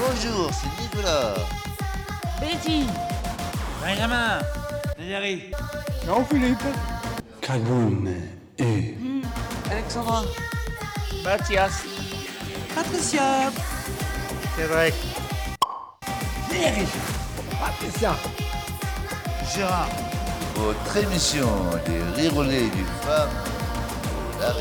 Bonjour, c'est Nicolas. Betty. Benjamin. Thierry. Jean-Philippe. Cagone et Alexandra. Mathias. Patricia. Cédric. Thierry. Patricia. Gérard. Votre émission des rirolets du femme. La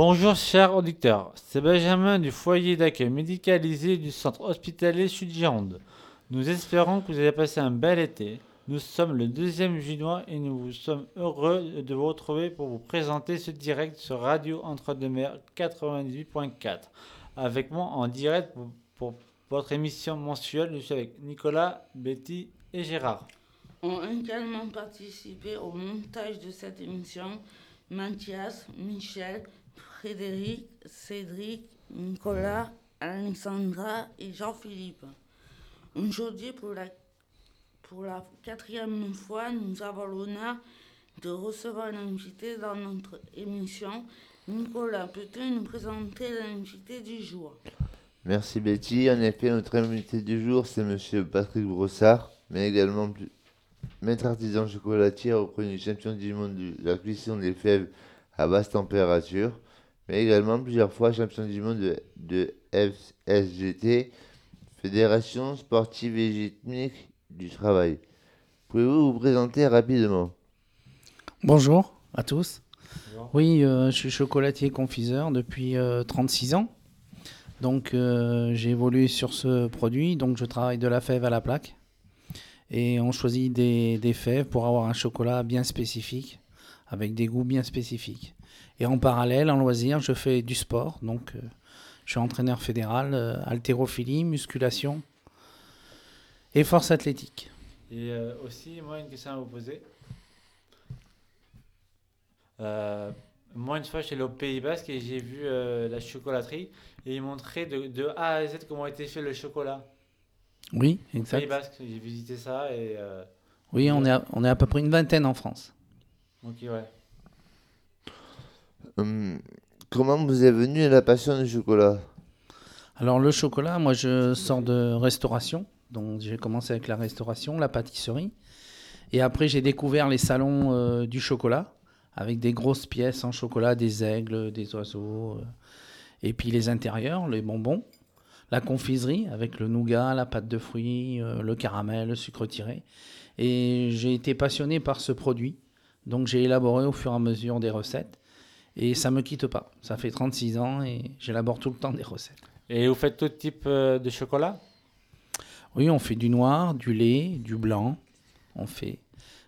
Bonjour chers auditeurs, c'est Benjamin du foyer d'accueil médicalisé du centre hospitalier Sud-Gironde. Nous espérons que vous avez passé un bel été. Nous sommes le 2e juin et nous vous sommes heureux de vous retrouver pour vous présenter ce direct sur Radio Entre-deux-Mers 98.4. Avec moi en direct pour, pour votre émission mensuelle, je suis avec Nicolas, Betty et Gérard. Ont également participé au montage de cette émission Mathias, Michel, Frédéric, Cédric, Nicolas, Alexandra et Jean-Philippe. Aujourd'hui, pour la, pour la quatrième fois, nous avons l'honneur de recevoir un invité dans notre émission. Nicolas, peux-tu nous présenter l'invité du jour? Merci Betty. En effet, notre invité du jour, c'est Monsieur Patrick Brossard, mais également maître artisan chocolatier, reconnu champion du monde de la cuisson des fèves à basse température, mais également plusieurs fois champion du monde de, de FSGT, Fédération sportive et rythmique du travail. Pouvez-vous vous présenter rapidement? Bonjour à tous. Oui, euh, je suis chocolatier confiseur depuis euh, 36 ans. Donc euh, j'ai évolué sur ce produit. Donc je travaille de la fève à la plaque. Et on choisit des, des fèves pour avoir un chocolat bien spécifique, avec des goûts bien spécifiques. Et en parallèle, en loisir, je fais du sport. Donc euh, je suis entraîneur fédéral, euh, haltérophilie, musculation et force athlétique. Et euh, aussi, moi, une question à vous poser. Moi, une fois, j'étais allé au Pays Basque et j'ai vu la chocolaterie et ils montraient de, de A à Z comment était fait le chocolat. Oui, Au exact. Pays Basque, j'ai visité ça et. Oui, on est, à, on est à peu près une vingtaine en France. ok, ouais. Hum, Comment vous est venue la passion du chocolat? Alors le chocolat, moi je sors de restauration, donc j'ai commencé avec la restauration, la pâtisserie, et après j'ai découvert les salons euh, du chocolat, avec des grosses pièces en chocolat, des aigles, des oiseaux, euh, et puis les intérieurs, les bonbons, la confiserie avec le nougat, la pâte de fruits, euh, le caramel, le sucre tiré, et j'ai été passionné par ce produit, donc j'ai élaboré au fur et à mesure des recettes, et ça me quitte pas. Ça fait 36 ans et j'élabore tout le temps des recettes. Et vous faites tout type euh, de chocolat? Oui, on fait du noir, du lait, du blanc. On fait,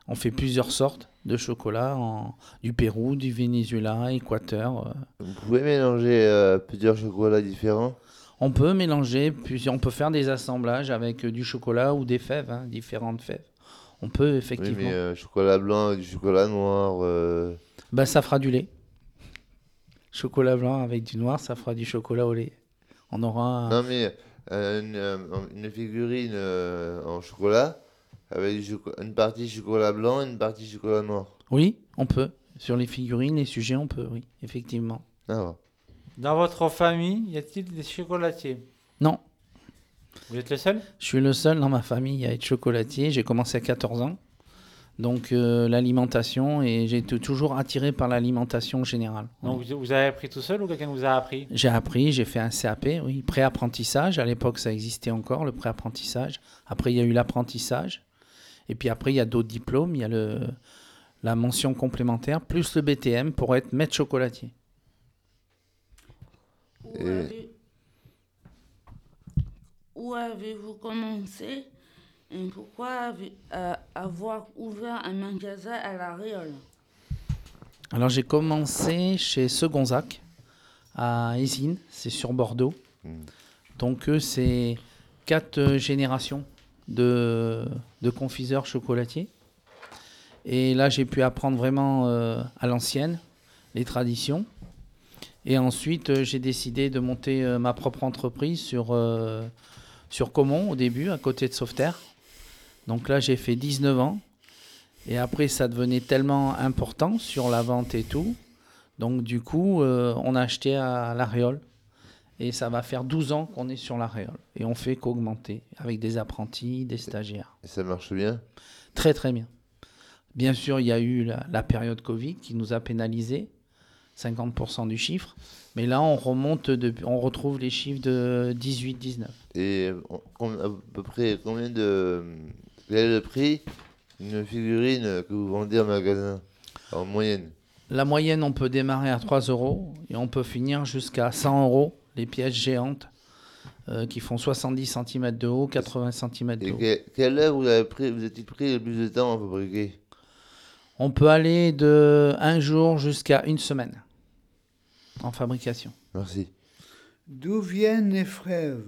on fait plusieurs sortes de chocolat, en, du Pérou, du Venezuela, Équateur. euh. Vous pouvez mélanger euh, plusieurs chocolats différents? On peut mélanger, plusieurs, on peut faire des assemblages avec du chocolat ou des fèves, hein, différentes fèves. On peut Oui, effectivement. mais euh, chocolat blanc du chocolat noir. euh, Bah, ça fera du lait. Chocolat blanc avec du noir, ça fera du chocolat au lait. On aura un- Non, mais euh, une, euh, une figurine euh, en chocolat avec du choco- une partie chocolat blanc et une partie chocolat noir. Oui, on peut. Sur les figurines, les sujets, on peut, oui, effectivement. Ah. Dans votre famille, y a-t-il des chocolatiers? Non, Vous êtes le seul? Je suis le seul dans ma famille à être chocolatier. J'ai commencé à 14 ans. Donc euh, l'alimentation, et j'ai été toujours attiré par l'alimentation générale. Donc vous, vous avez appris tout seul ou quelqu'un vous a appris? J'ai appris, j'ai fait un CAP, oui, pré-apprentissage. À l'époque, ça existait encore, le pré-apprentissage. Après, il y a eu l'apprentissage. Et puis après, il y a d'autres diplômes. Il y a le, la mention complémentaire, plus le BTM pour être maître chocolatier. Où Et- avez- Où avez-vous commencé? Pourquoi avez- euh, avoir ouvert un magasin à la Réole? Alors j'ai commencé chez Segonzac à Isine, c'est sur Bordeaux. Donc eux, c'est quatre générations de, de confiseurs chocolatiers. Et là, j'ai pu apprendre vraiment euh, à l'ancienne les traditions. Et ensuite, euh, j'ai décidé de monter euh, ma propre entreprise sur, euh, sur Comont au début, à côté de Sauveterre. Donc là, j'ai fait 19 ans. Et après, ça devenait tellement important sur la vente et tout. Donc, du coup, euh, on a acheté à l'Aréole. Et ça va faire 12 ans qu'on est sur l'Aréole. Et on fait qu'augmenter avec des apprentis, des stagiaires. Et ça marche bien? Très, très bien. Bien sûr, il y a eu la, la période Covid qui nous a pénalisé, 50% du chiffre. Mais là, on remonte, depuis, on retrouve les chiffres de 18-19. Et on- à peu près combien de. Quel est le prix d'une figurine que vous vendez en magasin En moyenne? La moyenne, on peut démarrer à 3 euros et on peut finir jusqu'à 100 euros, les pièces géantes euh, qui font 70 cm de haut, 80 cm de Et haut. que- quelle heure vous avez pris, vous êtes pris le plus de temps à fabriquer? On peut aller de un jour jusqu'à une semaine en fabrication. Merci. D'où viennent les fèves?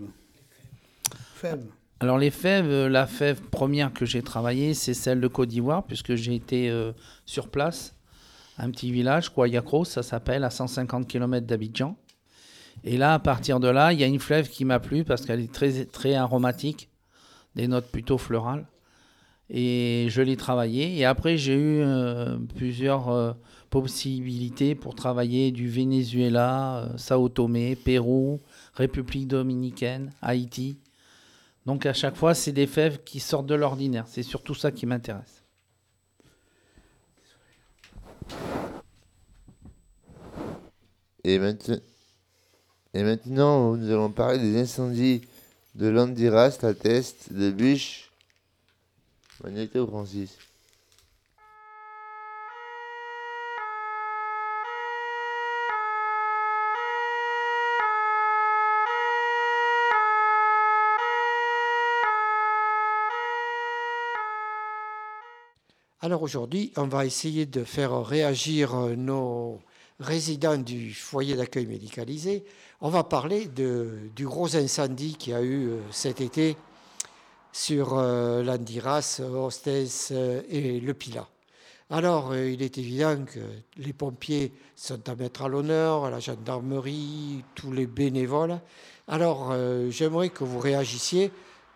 Fèves. Alors les fèves, euh, la fève première que j'ai travaillée, c'est celle de Côte d'Ivoire, puisque j'ai été euh, sur place, un petit village, Kouayakro, ça s'appelle, à 150 km d'Abidjan. Et là, à partir de là, il y a une fève qui m'a plu parce qu'elle est très, aromatique, des notes plutôt florales. Et je l'ai travaillée. Et après, j'ai eu euh, plusieurs possibilités pour travailler du Venezuela, Sao Tomé, Pérou, République dominicaine, Haïti. Donc à chaque fois, c'est des fèves qui sortent de l'ordinaire. C'est surtout ça qui m'intéresse. Et, maintenant, et maintenant, nous allons parler des incendies de Landiras, la Teste, de. Magnéto, Francis. Alors aujourd'hui, on va essayer de faire réagir euh, nos résidents du foyer d'accueil médicalisé. On va parler du gros incendie qu'il y a eu euh, cet été sur euh, l'Andiras, Hostès euh, et le Pilat. Alors, il est évident que les pompiers sont à mettre à l'honneur, la gendarmerie, tous les bénévoles. Alors, j'aimerais que vous réagissiez.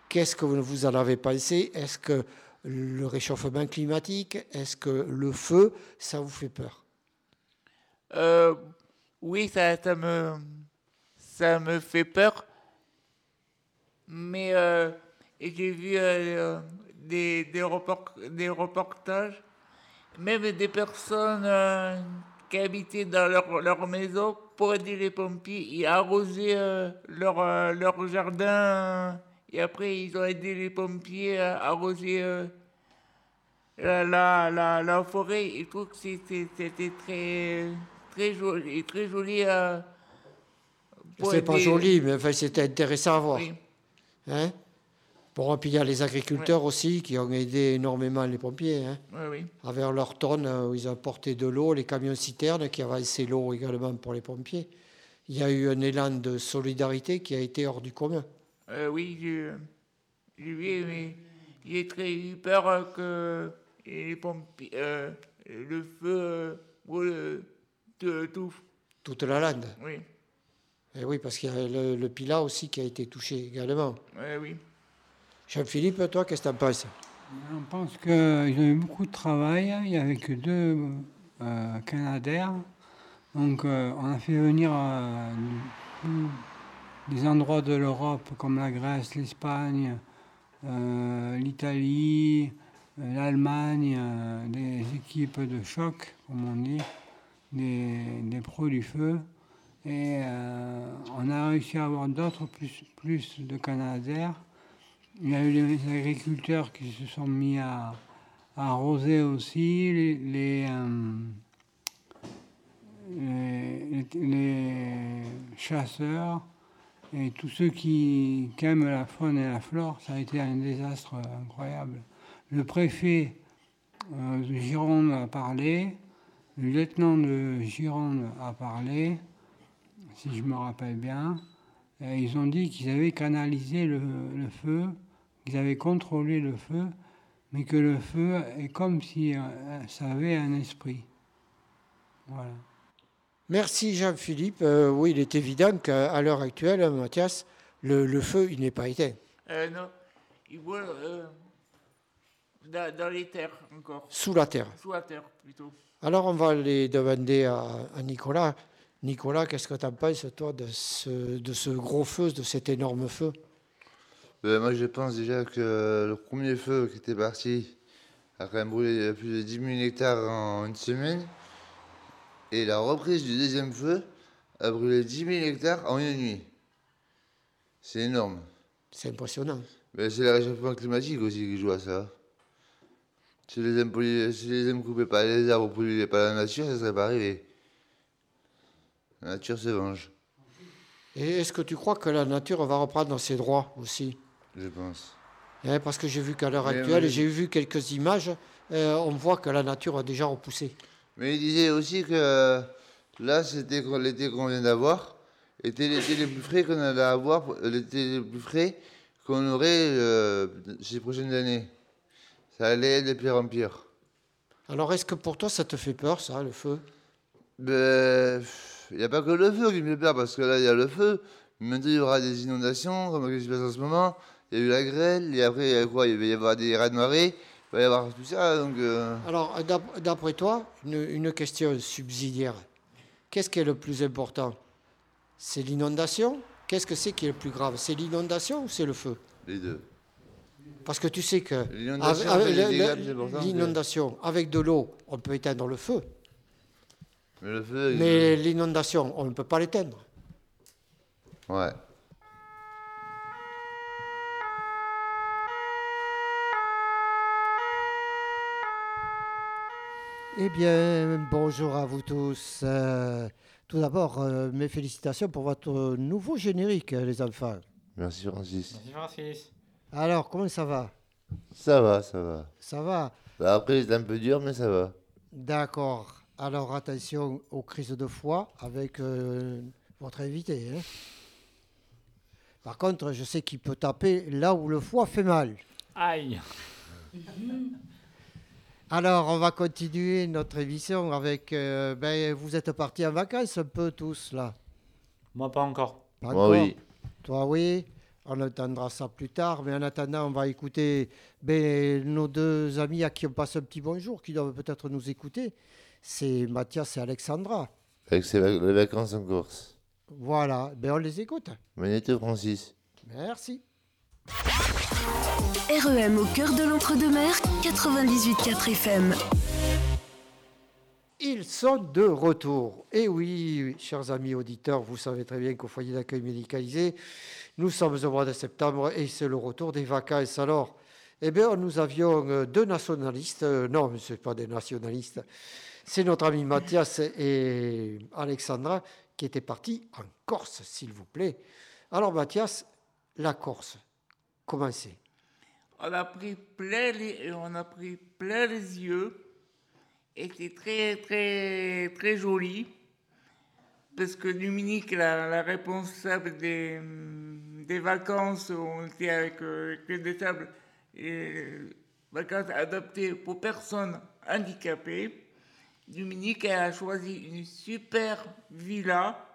Qu'est-ce que vous vous en avez pensé? Est-ce que le réchauffement climatique, est-ce que le feu, ça vous fait peur? Euh, oui, ça, me, ça me fait peur. Mais euh, j'ai vu euh, des, report- des reportages, même des personnes qui habitaient dans leur, maison pour aider les pompiers et arroser leur jardin. Et après, ils ont aidé les pompiers à arroser euh, la, la, la, la forêt. Je trouve que c'était très, très joli. Très joli euh, C'est pas joli, mais enfin, c'était intéressant à voir. Oui. Hein? Bon, et puis il y a les agriculteurs aussi qui ont aidé énormément les pompiers, hein, Oui, oui. avec leurs tonnes euh, où ils ont apporté de l'eau, les camions citernes qui avançaient l'eau également pour les pompiers. Il y a eu un élan de solidarité qui a été hors du commun. Euh, oui, j'ai j'ai vu, mais j'ai très eu peur euh, que les pompiers, euh, le feu euh, brûle euh, de tout. Toute la lande. Oui, Et oui, parce qu'il y a le, le Pilat aussi qui a été touché également. oui, oui. Jean-Philippe, toi, qu'est-ce que tu en penses? On pense qu'ils ont eu beaucoup de travail. Il n'y avait que deux euh, Canadaires. Donc, euh, on a fait venir euh, des endroits de l'Europe comme la Grèce, l'Espagne, euh, l'Italie, euh, l'Allemagne, euh, des équipes de choc, comme on dit, des, des pros du feu. Et on a réussi à avoir d'autres plus, plus de Canadaires. Il y a eu les agriculteurs qui se sont mis à, arroser aussi, les- les chasseurs et tous ceux qui, aiment la faune et la flore. Ça a été un désastre incroyable. Le préfet euh, de Gironde a parlé, le lieutenant de Gironde a parlé, si je me rappelle bien. Et ils ont dit qu'ils avaient canalisé le, le feu, qu'ils avaient contrôlé le feu, mais que le feu est comme si euh, ça avait un esprit. Voilà. Merci Jean-Philippe. Euh, oui, il est évident qu'à l'heure actuelle, hein, Mathias, le, le feu, il n'est pas éteint. Euh, non, il brûle, euh, dans, dans les terres encore. Sous la terre. Sous la terre plutôt. Alors on va aller demander à, à Nicolas. Nicolas, qu'est-ce que tu en penses, toi, de ce, de ce gros feu, de cet énorme feu? Ben, moi, je pense déjà que le premier feu qui était parti a quand même brûlé plus de 10 000 hectares en une semaine. Et la reprise du deuxième feu a brûlé 10 000 hectares en une nuit. C'est énorme. C'est impressionnant. Mais c'est le réchauffement climatique aussi qui joue à ça. Si les hommes, si les hommes coupaient pas les arbres, polluaient pas la nature, ça serait pas arrivé. La nature se venge, Et est-ce que tu crois que la nature va reprendre ses droits aussi? Je pense. Hein, Parce que j'ai vu qu'à l'heure actuelle, j'ai vu quelques images, euh, on voit que la nature a déjà repoussé. Mais il disait aussi que là, c'était l'été qu'on vient d'avoir, était l'été le plus frais qu'on allait avoir, l'été le plus frais qu'on aurait euh, ces prochaines années. Ça allait être de pire en pire. Alors est-ce que pour toi ça te fait peur, ça, le feu? Ben, il n'y a pas que le feu qui me fait peur, parce que là, il y a le feu. Maintenant, il y aura des inondations, comme ce qui se passe en ce moment? Il y a eu la grêle, et après, il y a quoi? Il va y avoir des rats de marée, va y avoir tout ça. Donc, euh, Alors, d'ap- d'après toi, une, une question subsidiaire. Qu'est-ce qui est le plus important? C'est l'inondation? Qu'est-ce que c'est qui est le plus grave? C'est l'inondation ou c'est le feu? Les deux. Parce que tu sais que L'inondation, avec- de l'eau, on peut éteindre le feu. Mais l'inondation, on ne peut pas l'éteindre. Ouais. Eh bien, bonjour à vous tous. Euh, tout d'abord, euh, mes félicitations pour votre nouveau générique, euh, les enfants. Merci, Francis. Merci Francis. Alors, comment ça va? Ça va, ça va. Ça va? Bah, après, c'est un peu dur, mais ça va. D'accord. Alors, attention aux crises de foie avec euh, votre invité. hein. Par contre, je sais qu'il peut taper là où le foie fait mal. Aïe. Alors, on va continuer notre émission avec... euh, ben, vous êtes partis en vacances un peu tous, là Moi pas encore. Pas Moi, encore oui. Toi, oui. On entendra ça plus tard. Mais en attendant, on va écouter ben, nos deux amis à qui on passe un petit bonjour, qui doivent peut-être nous écouter. C'est Mathias et Alexandra. Avec ses vac- les vacances en Corse. Voilà. Ben, on les écoute. Magnéto, Francis. Merci. REM au cœur de l'entre-deux-mer, 98.4 FM. Ils sont de retour. Et oui, chers amis auditeurs, vous savez très bien qu'au foyer d'accueil médicalisé, nous sommes au mois de septembre et c'est le retour des vacances. Alors, eh bien, nous avions euh, deux nationalistes. euh, non, ce pas des nationalistes. C'est notre ami Mathias et Alexandra qui étaient partis en Corse, s'il vous plaît. Alors, Mathias, la Corse, On a pris plein les, on a pris plein les yeux. Et c'était très, très, très joli. Parce que Dominique, la, responsable des, des vacances, on était avec euh, Sables, et vacances adaptées pour personnes handicapées. Dominique a choisi une super villa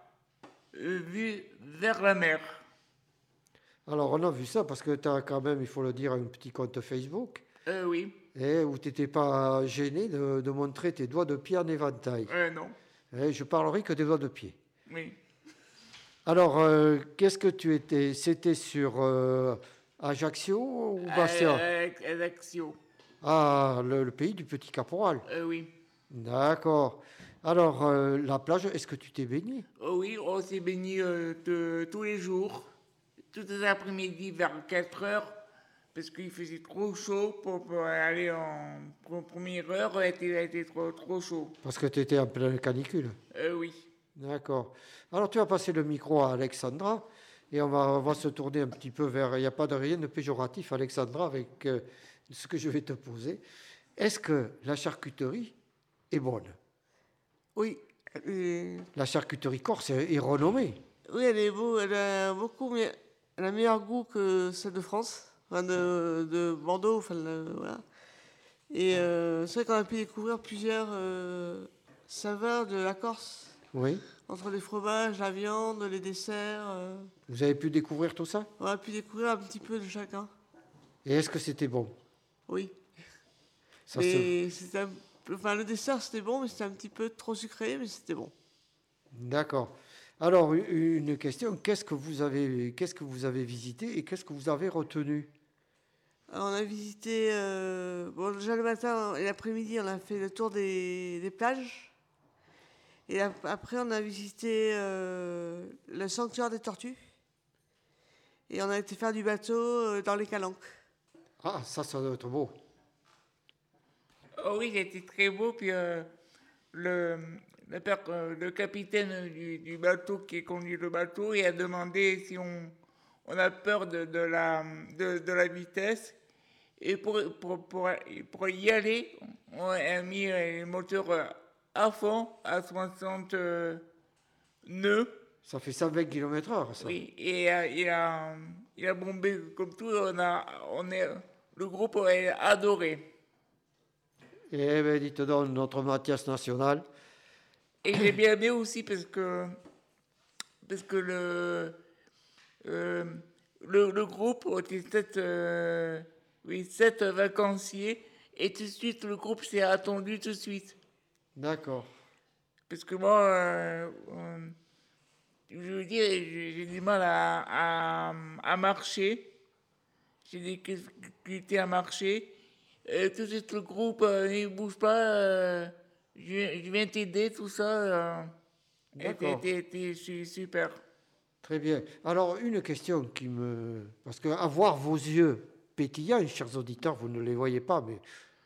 euh, vue vers la mer. Alors, on a vu ça parce que tu as quand même, il faut le dire, un petit compte Facebook. Euh, oui, Eh, où tu n'étais pas gêné de, de montrer tes doigts de pied en éventail. euh, non, Eh, je parlerai que des doigts de pied. oui. Alors, euh, qu'est-ce que tu étais? C'était sur euh, Ajaccio ou Bastia? Euh, Ajaccio. Ah, le, le pays du petit caporal. Euh, oui. D'accord. Alors, la plage, est-ce que tu t'es baigné? Oh oui, on s'est baigné tous les jours, tous les après-midi vers 4 heures, parce qu'il faisait trop chaud pour, pour aller en pour première heure, il était, était trop, trop chaud. Parce que tu étais en pleine canicule. Euh, oui. D'accord. Alors, tu vas passer le micro à Alexandra et on va, on va se tourner un petit peu vers. Il n'y a pas de rien de péjoratif, Alexandra, avec euh, ce que je vais te poser. Est-ce que la charcuterie est bonne? Oui, euh, La charcuterie corse est, est renommée. oui, elle est beau, elle a beaucoup, mais elle a meilleur goût que celle de France, enfin de, de Bordeaux, enfin le- voilà. Et euh, c'est vrai qu'on a pu découvrir plusieurs euh, saveurs de la Corse, Oui. entre les fromages, la viande, les desserts. euh, Vous avez pu découvrir tout ça? On a pu découvrir un petit peu de chacun. Et est-ce que c'était bon? Oui. Ça Et c'était un enfin, le dessert c'était bon, mais c'était un petit peu trop sucré, mais c'était bon. D'accord. Alors, une question, qu'est-ce que vous avez, qu'est-ce que vous avez visité et qu'est-ce que vous avez retenu? Alors, on a visité, euh, bon, déjà le matin et l'après-midi, on a fait le tour des, des plages. Et ap- après, on a visité euh, le sanctuaire des tortues. Et on a été faire du bateau euh, dans les calanques. Ah, ça, ça doit être beau. Oh oui, il était très beau. Puis euh, le, le, père- euh, le capitaine du, du bateau qui conduit le bateau, il a demandé si on, on a peur de, de la, de, de la vitesse. Et pour, pour, pour, pour y aller, on a mis euh, le moteur euh, à fond, à 60 euh, nœuds. Ça fait 120 km/h, ça. Oui, et euh, il, a, il a bombé comme tout. On a, on est, le groupe a adoré. Eh bien, dites donc, notre Mathias national. Et j'ai bien aimé aussi parce que, parce que le, euh, le, le groupe était sept, euh, oui, sept vacanciers et tout de suite le groupe s'est attendu tout de suite. D'accord. Parce que moi, euh, euh, je veux dire, j'ai du mal à, à, à marcher. J'ai des difficultés à marcher. Et tout de suite, le groupe, euh, il bouge pas. Je, je viens t'aider, tout ça. Euh, D'accord. t'es- t'es super. Très bien. Alors, une question qui me... Parce que avoir vos yeux pétillants, chers auditeurs, vous ne les voyez pas, mais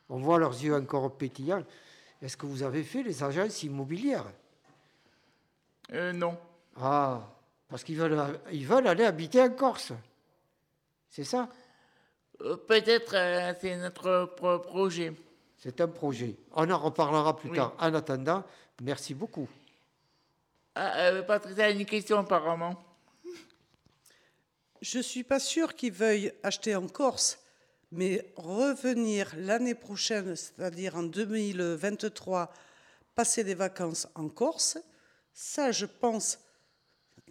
on voit leurs yeux encore pétillants. Est-ce que vous avez fait les agences immobilières? Euh, non. Ah, parce qu'ils veulent, ils veulent aller habiter en Corse. C'est ça? Euh, Peut-être euh, c'est notre pro- projet. C'est un projet. On en reparlera plus Oui. tard. En attendant, merci beaucoup. Ah, euh, Patricia a une question apparemment. Je suis pas sûre qu'ils veuillent acheter en Corse, mais revenir l'année prochaine, c'est-à-dire en 2023, passer des vacances en Corse, ça, je pense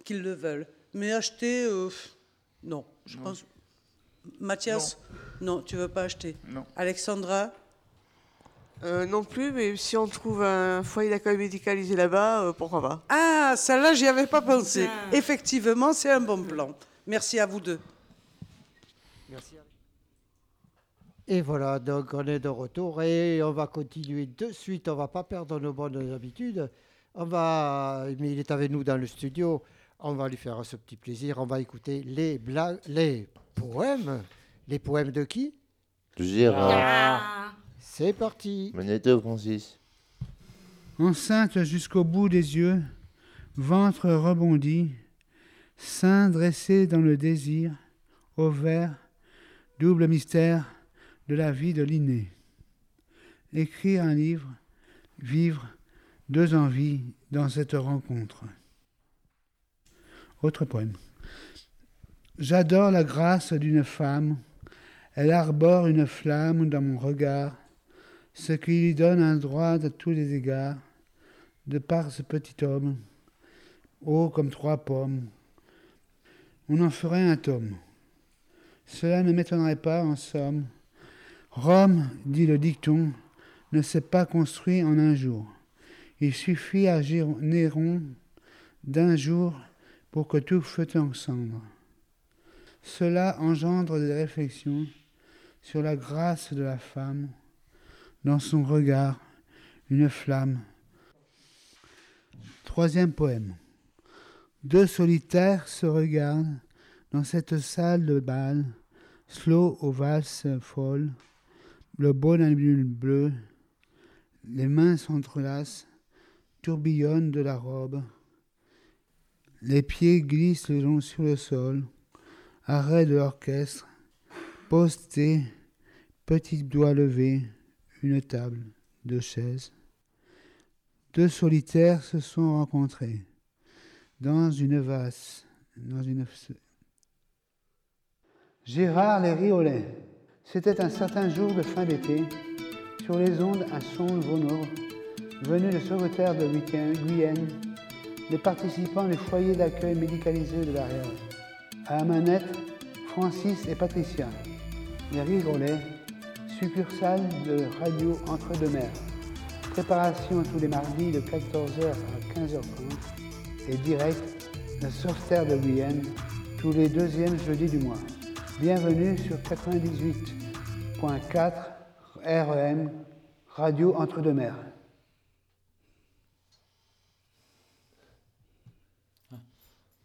qu'ils le veulent. Mais acheter, euh, non, je Non. pense. Mathias, non. tu veux pas acheter. Non. Alexandra, Euh, non plus, mais si on trouve un foyer d'accueil médicalisé là-bas, euh, pourquoi pas ah, celle-là, j'y avais pas pensé. Effectivement, c'est un bon plan. Merci à vous deux. Merci. Et voilà, donc on est de retour et on va continuer de suite. On va pas perdre nos bonnes habitudes. On va, mais il est avec nous dans le studio. On va lui faire ce petit plaisir. On va écouter les blagues, les poèmes. Les poèmes de qui? Gérard. C'est parti. Francis. Enceinte jusqu'au bout des yeux, ventre rebondi, sein dressé dans le désir, ovaire, double mystère de la vie de l'inné. Écrire un livre, vivre deux envies dans cette rencontre. Autre poème. J'adore la grâce d'une femme, elle arbore une flamme dans mon regard, ce qui lui donne un droit à tous les égards, de par ce petit homme, haut comme trois pommes. On en ferait un tome. Cela ne m'étonnerait pas, en somme. Rome, dit le dicton, ne s'est pas construit en un jour. Il suffit à Néron d'un jour pour que tout fût en cendres. Cela engendre des réflexions sur la grâce de la femme, dans son regard, une flamme. Troisième poème. Deux solitaires se regardent dans cette salle de bal, slow aux valses folles, le beau bleu, les mains s'entrelacent, tourbillonnent de la robe, les pieds glissent le long sur le sol, arrêt de l'orchestre, posté, petit doigt levé, une table, deux chaises. Deux solitaires se sont rencontrés dans une vase. Gérard les Riolets. C'était un certain jour de fin d'été, sur les ondes un son Vonor, venu de Sauveterre de Guyenne, les participants du foyer d'accueil médicalisé de l'arrière. À la manette, Francis et Patricia. Les succursale de Radio Entre-deux-Mers. Préparation tous les mardis de 14h à 15h30 et direct de Sauveterre de Guyenne tous les deuxièmes jeudis du mois. Bienvenue sur 98.4 REM Radio Entre-deux-Mers.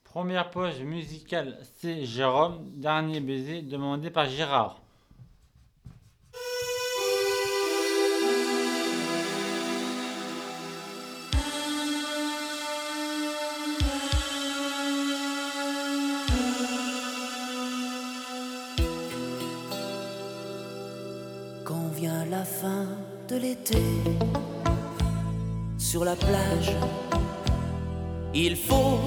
Première pause musicale, c'est Jérôme, dernier baiser demandé par Gérard. Vient la fin de l'été, sur la plage, il faut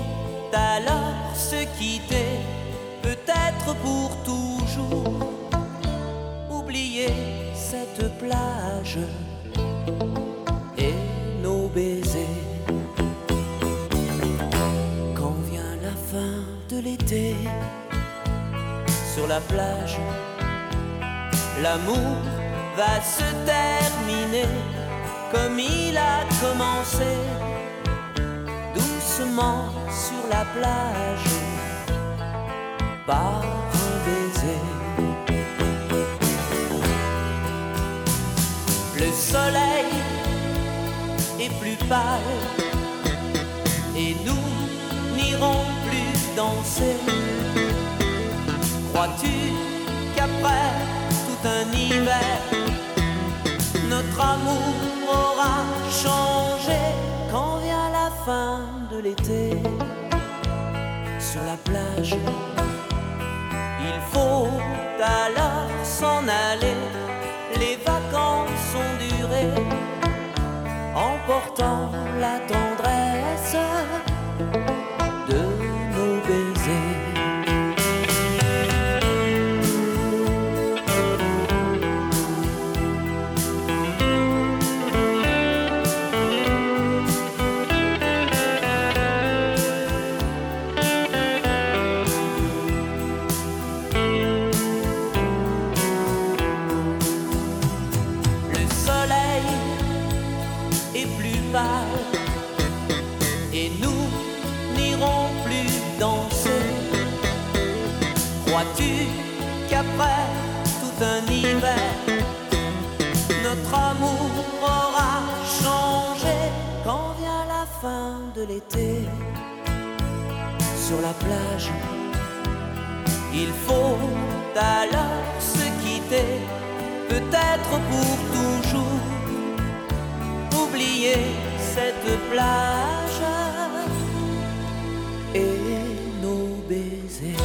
alors se quitter, peut-être pour toujours, oublier cette plage et nos baisers. Quand vient la fin de l'été, sur la plage, l'amour va se terminer comme il a commencé, doucement sur la plage, par un baiser. Le soleil est plus pâle et nous n'irons plus danser. Crois-tu qu'après tout un hiver, notre amour aura changé quand vient la fin de l'été sur la plage. Il faut alors s'en aller, les vacances ont duré, emportant la tendresse et nous n'irons plus danser. Crois-tu qu'après tout un hiver, notre amour aura changé? Quand vient la fin de l'été sur la plage? Il faut alors se quitter, peut-être pour toujours, cette plage. Et nos baisers.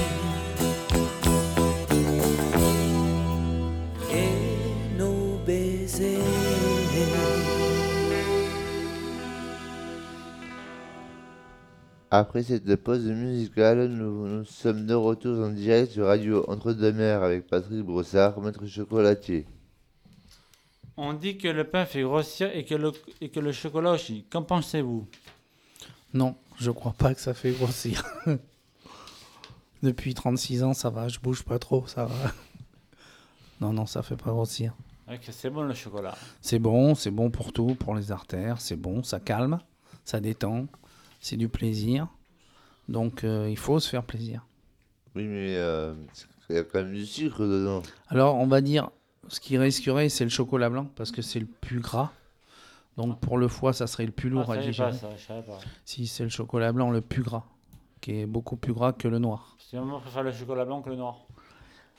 Après cette pause musicale, nous, nous sommes de retour en direct sur Radio Entre-deux-Mers avec Patrick Brossard, maître chocolatier. On dit que le pain fait grossir et que le, et que le chocolat aussi. Qu'en pensez-vous? Non, je crois pas que ça fait grossir. Depuis 36 ans, ça va, je bouge pas trop, ça va. Non, non, ça fait pas grossir. C'est bon le chocolat. C'est bon, c'est bon pour tout, pour les artères, c'est bon, ça calme, ça détend, c'est du plaisir. Donc euh, il faut se faire plaisir. Oui, mais euh, il y a quand même du sucre dedans. Alors on va dire, ce qui risquerait, c'est le chocolat blanc, parce que c'est le plus gras. Donc pour le foie, ça serait le plus lourd Ah, à digérer. pas ça, je savais pas. Si c'est le chocolat blanc le plus gras, qui est beaucoup plus gras que le noir. Si maman préfère le chocolat blanc que le noir.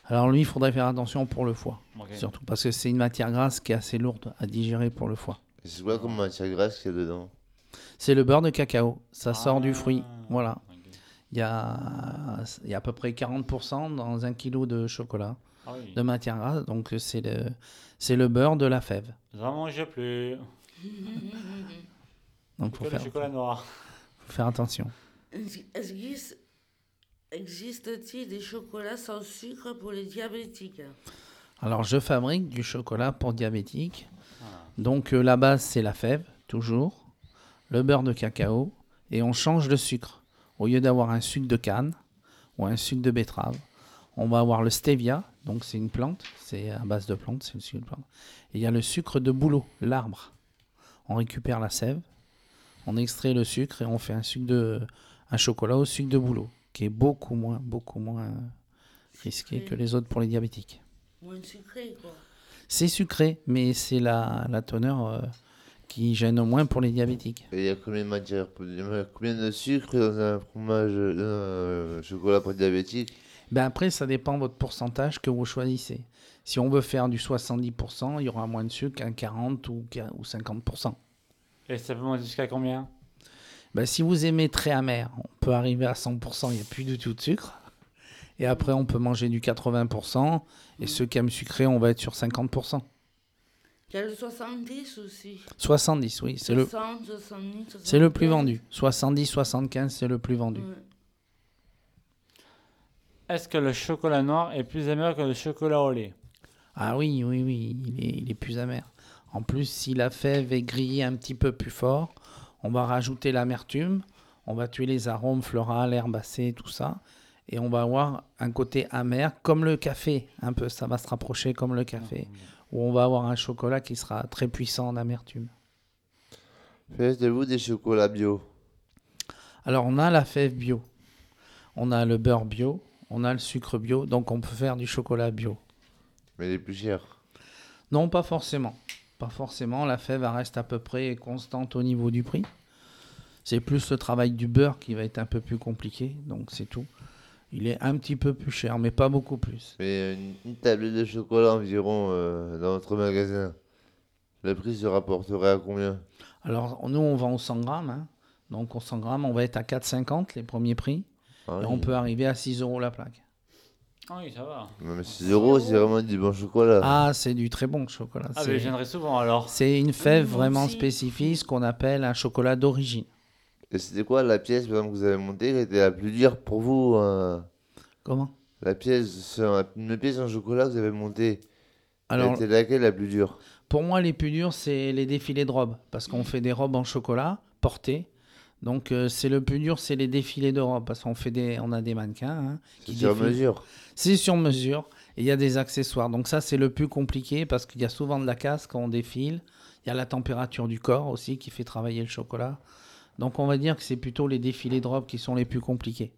Alors lui, il faudrait faire attention pour le foie. Surtout parce que c'est une matière grasse qui est assez lourde à digérer pour le foie. Et C'est quoi comme matière grasse qu'il y a dedans? C'est le beurre de cacao. Ça sort Ah. du fruit. Voilà. Il y a, il y a à peu près 40% dans un kilo de chocolat Ah oui. de matière grasse. Donc c'est le, c'est le beurre de la fève. J'en mange plus. Donc faut le faire, chocolat noir. faut faire attention. Existe- Existe-t-il des chocolats sans sucre pour les diabétiques? Alors je fabrique du chocolat pour diabétiques. Donc euh, la base c'est la fève, toujours, le beurre de cacao, et on change de sucre. Au lieu d'avoir un sucre de canne ou un sucre de betterave, On va avoir le stevia, donc c'est une plante, c'est à base de plante, c'est le sucre de plante. Et il y a le sucre de bouleau, l'arbre. On récupère la sève, on extrait le sucre et on fait un sucre de un chocolat au sucre de bouleau, qui est beaucoup moins, beaucoup moins risqué que les autres pour les diabétiques. Moins sucré, quoi. C'est sucré, mais c'est la, la teneur euh, qui gêne au moins pour les diabétiques. Et il y a combien de matières combien de sucre dans un fromage, dans un chocolat pour diabétique Ben après, ça dépend de votre pourcentage que vous choisissez. Si on veut faire du 70%, il y aura moins de sucre qu'un 40 ou, qu'un- ou 50%. Et ça peut monter jusqu'à combien? Ben, si vous aimez très amer, on peut arriver à 100%, il n'y a plus du tout de sucre. Et après, on peut manger du 80%. Et ceux qui aiment sucré, on va être sur 50%. Il y a le 70 aussi. 70, oui, c'est le, 60, 70, c'est le plus 75. vendu. 70, 75, c'est le plus vendu. Ouais. Est-ce que le chocolat noir est plus amer que le chocolat au lait? Ah oui, oui, oui, il est, il est plus amer. En plus, si la fève est grillée un petit peu plus fort, on va rajouter l'amertume, on va tuer les arômes floraux, herbacées, tout ça, et on va avoir un côté amer, comme le café, un peu, ça va se rapprocher comme le café, où on va avoir un chocolat qui sera très puissant en amertume. Faites-vous des chocolats bio? Alors, on a la fève bio, on a le beurre bio, on a le sucre bio, donc on peut faire du chocolat bio. Mais les plus chers. Non, pas forcément. Pas forcément. La fève elle reste à peu près constante au niveau du prix. C'est plus le travail du beurre qui va être un peu plus compliqué, donc c'est tout. Il est un petit peu plus cher, mais pas beaucoup plus. Mais une, une tablette de chocolat environ euh, dans votre magasin, le prix se rapporterait à combien? Alors, nous, on vend au 100 grammes. hein. Donc, au 100 grammes, on va être à 4,50 les premiers prix. Ah et oui. on peut arriver à 6 euros la plaque. Ah Oui, ça va. Non, mais 6 euros, c'est vraiment du bon chocolat. Ah, c'est du très bon chocolat. Ah, C'est- mais je viendrai souvent alors. C'est une fève Moi vraiment aussi. spécifique, ce qu'on appelle un chocolat d'origine. Et c'était quoi la pièce par exemple, que vous avez montée qui était la plus dure pour vous euh, Comment? La pièce, c'est un- une pièce en chocolat que vous avez montée. Alors- C'était laquelle la plus dure? Pour moi, les plus durs, c'est les défilés de robes. Parce qu'on fait des robes en chocolat, portées. Donc, euh, c'est le plus dur, c'est les défilés de robes. Parce qu'on fait des, on a des mannequins. hein, C'est qui sur défilent. mesure. C'est sur mesure. Et il y a des accessoires. Donc, ça, c'est le plus compliqué parce qu'il y a souvent de la casse quand on défile. Il y a la température du corps aussi qui fait travailler le chocolat. Donc, on va dire que c'est plutôt les défilés de robes qui sont les plus compliqués.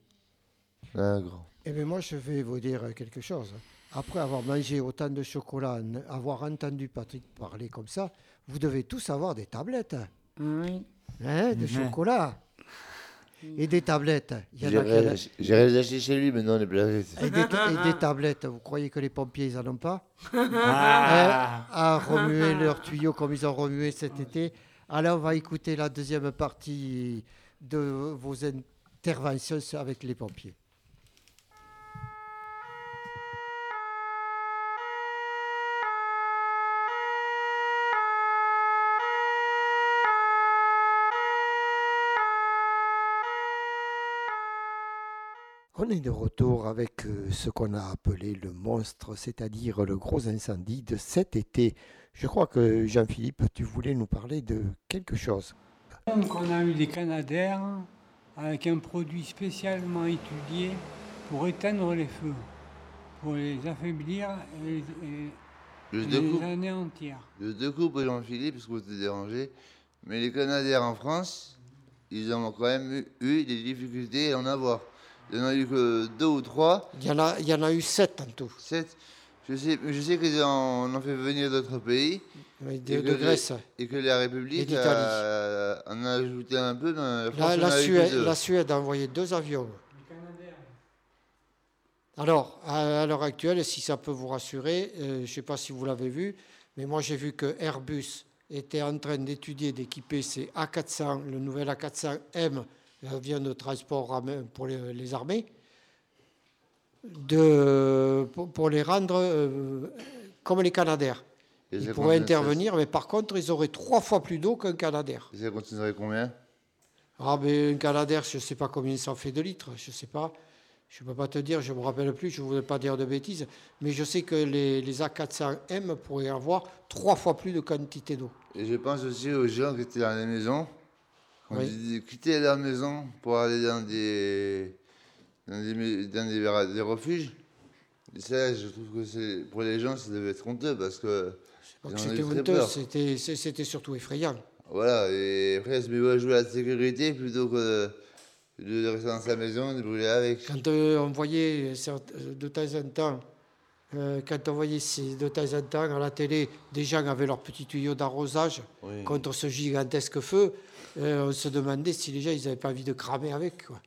D'accord. Eh bien, moi, je vais vous dire quelque chose. Après avoir mangé autant de chocolat, avoir entendu Patrick parler comme ça, vous devez tous avoir des tablettes. Oui. Hein, de chocolat. Et des tablettes. Il y en a qui- J'irai j'irai les acheter chez lui maintenant, les blagues. Et des, et des tablettes, vous croyez que les pompiers, ils n'en ont pas Ah. Hein, À remuer leurs tuyaux comme ils ont remué cet été. Alors, on va écouter la deuxième partie de vos interventions avec les pompiers. Est de retour avec euh, ce qu'on a appelé le monstre, c'est-à-dire le gros incendie de cet été. Je crois que Jean-Philippe, tu voulais nous parler de quelque chose. Donc on a eu des canadaires avec un produit spécialement étudié pour éteindre les feux, pour les affaiblir et, et- Je et découpe. les anéantir. Je découpe Jean-Philippe parce que vous êtes dérangé. Mais les Canadiens en France, ils ont quand même eu, eu des difficultés à en avoir. Il n'y en a eu que deux ou trois. Il y en a, il y en a eu sept en tout. Sept. Je sais, je sais qu'ils en ont fait venir d'autres pays. Oui, et de- les- Grèce. Et que la République a- en a ajouté un peu. la France Suède, deux. la Suède a envoyé deux avions. Alors, à, à l'heure actuelle, si ça peut vous rassurer, euh, je ne sais pas si vous l'avez vu, mais moi j'ai vu que Airbus était en train d'étudier, d'équiper ses A400, le nouvel A400M, avion de transport pour les, armées, de, pour, les rendre euh, comme les Canadaires. Et Ils pourraient intervenir, mais par contre, ils auraient trois fois plus d'eau qu'un Canadair. Et ça continuerait combien? Ah, mais un Canadair, je ne sais pas combien ça fait de litres, je ne sais pas. Je ne peux pas te dire, je ne me rappelle plus, je ne voudrais pas dire de bêtises, mais je sais que les, les A400M pourraient avoir trois fois plus de quantité d'eau. Et je pense aussi aux gens qui étaient dans les maisons. Quand Oui. ils quitter leur maison pour aller dans des, dans des, mais- dans des, des refuges. Ça, je trouve que c'est pour les gens, ça devait être honteux parce que. C'était honteux, c'était surtout effrayant. Voilà, et après, met à jouer à la sécurité plutôt que de, de rester dans sa maison et de brûler avec. Quand euh, on voyait certes- euh, de temps en temps, euh, quand on voyait ces- de temps en temps à la télé des gens avec leurs petits tuyaux d'arrosage Oui. contre ce gigantesque feu, euh, on se demandait si les gens ils n'avaient pas envie de cramer avec. Quoi.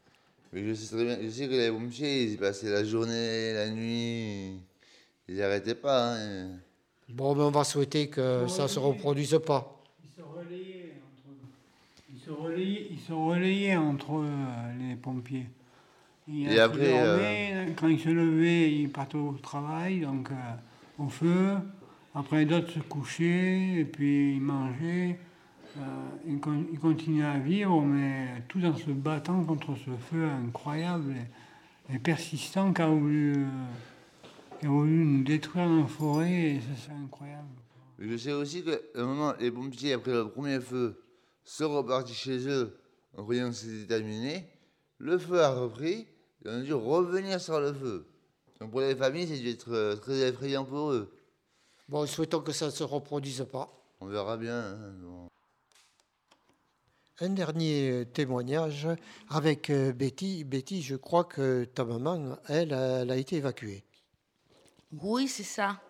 Mais je sais très bien, je sais que les pompiers, ils y passaient la journée, la nuit, ils n'arrêtaient pas. hein. Bon, mais on va souhaiter que ça ne se reproduise pas. Ils se relayaient entre, ils se relayaient, ils se relayaient entre euh, les pompiers. Il y en a Et après, euh, dormaient, Quand ils se levaient, ils partaient au travail, donc euh, au feu. Après, d'autres se couchaient, et puis ils mangeaient. Euh, ils, con- ils continuaient à vivre, mais tout en se battant contre ce feu incroyable et, et persistant qui a voulu, euh, qui a voulu nous détruire nos forêts, et ça c'est incroyable. Je sais aussi qu'à un moment, les pompiers, après le premier feu, sont repartis chez eux en croyant que c'était terminé. Le feu a repris, et on a dû revenir sur le feu. Donc pour les familles, c'est dû être euh, très effrayant pour eux. Bon, souhaitons que ça ne se reproduise pas. On verra bien. hein, bon. Un dernier témoignage avec euh, Betty. Betty, je crois que ta maman, elle, elle a été évacuée. Oui, c'est ça.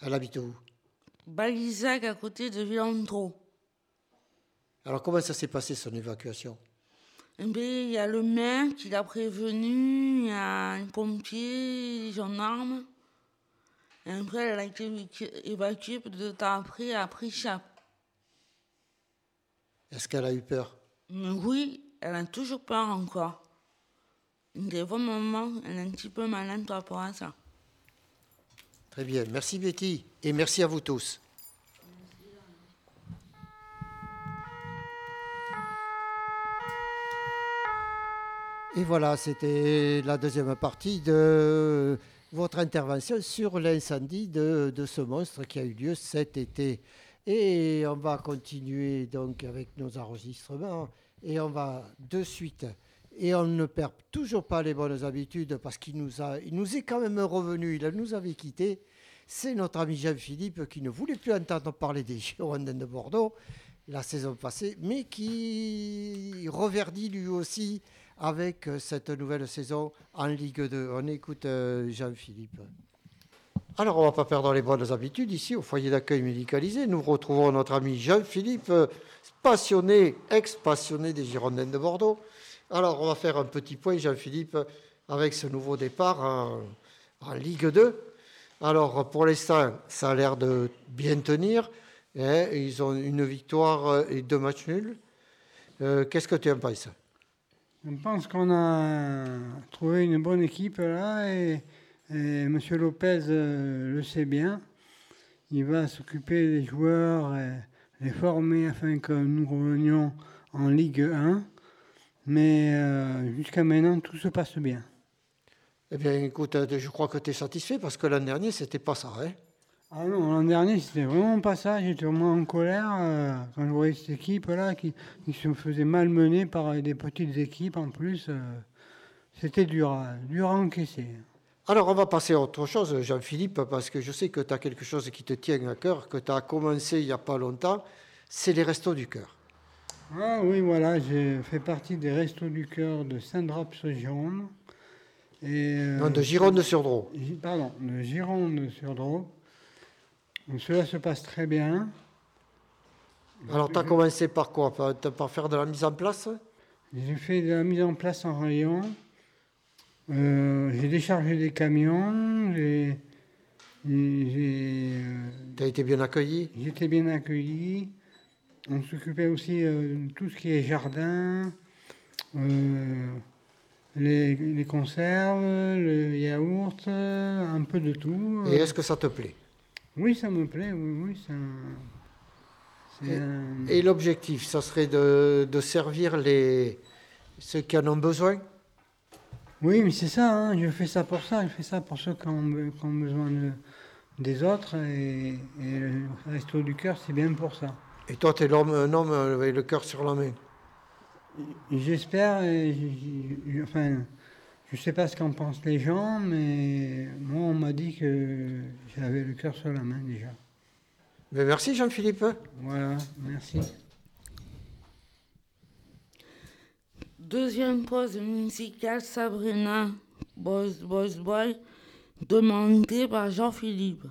Elle habite où? Balizac à côté de Villandreau. Alors comment ça s'est passé son évacuation? Eh il y a le maire qui l'a prévenu, il y a un pompier, des gendarmes. Et après, elle a été évacu- évacuée, peu de temps après, elle a pris chape. Est-ce qu'elle a eu peur? Oui, elle a toujours peur encore. Des fois, maman, elle est un petit peu malade par rapport à ça. Très bien. Merci Betty. Et merci à vous tous. Et voilà, c'était la deuxième partie de votre intervention sur l'incendie de, de ce monstre qui a eu lieu cet été. Et on va continuer donc avec nos enregistrements et on va de suite. Et on ne perd toujours pas les bonnes habitudes parce qu'il nous, est quand même revenu, il nous avait quittés. C'est notre ami Jean-Philippe qui ne voulait plus entendre parler des Girondins de Bordeaux la saison passée, mais qui reverdit lui aussi avec cette nouvelle saison en Ligue 2. On écoute euh, Jean-Philippe. Alors, on ne va pas perdre les bonnes habitudes ici au foyer d'accueil médicalisé. Nous retrouvons notre ami Jean-Philippe, euh, passionné, ex-passionné des Girondins de Bordeaux. Alors, on va faire un petit point, Jean-Philippe, avec ce nouveau départ en, Ligue 2. Alors, pour l'instant, ça a l'air de bien tenir. hein. Ils ont une victoire et deux matchs nuls. Euh, Qu'est-ce que tu en penses? Je pense qu'on a trouvé une bonne équipe là et M. Lopez euh, le sait bien. Il va s'occuper des joueurs, et les former afin que nous revenions en Ligue 1. Mais euh, jusqu'à maintenant, tout se passe bien. Eh bien, écoute, euh, je crois que tu es satisfait parce que l'an dernier, c'était pas ça. Hein Ah non, l'an dernier, c'était vraiment pas ça. J'étais vraiment en colère euh, quand je voyais cette équipe-là qui, qui se faisait malmener par des petites équipes en plus. euh, c'était dur, dur à encaisser. Alors, on va passer à autre chose, Jean-Philippe, parce que je sais que tu as quelque chose qui te tient à cœur, que tu as commencé il n'y a pas longtemps. C'est les restos du cœur. Ah oui, voilà, j'ai fait partie des Restos du Cœur de Saint-Draps-Gironde. Et, euh, Non, de Gironde-sur-Drô. Gi- Pardon, de Gironde-sur-Drô. Cela se passe très bien. Alors, tu as commencé par quoi? Par, par faire de la mise en place? J'ai fait de la mise en place en rayon. Euh, j'ai déchargé des camions. J'ai. euh, Tu as été bien accueilli? J'étais bien accueilli. On s'occupait aussi euh, de tout ce qui est jardin, euh, les, les conserves, le yaourt, un peu de tout. Et est-ce que ça te plaît? Oui, ça me plaît, oui, oui. ça- c'est Et, un- et l'objectif, ça serait de, de servir les, ceux qui en ont besoin? Oui, mais c'est ça, hein, je fais ça pour ça, je fais ça pour ceux qui ont, qui ont besoin de- des autres, et, et le resto du cœur, c'est bien pour ça. Et toi, tu es l'homme, un homme avec le cœur sur la main. J'espère, enfin, Je sais pas ce qu'en pensent les gens, mais moi, on m'a dit que j'avais le cœur sur la main déjà. Mais merci Jean-Philippe. Voilà, merci. Deuxième pause musicale, Sabrina, Boys, Boys, Boy, demandée par Jean-Philippe.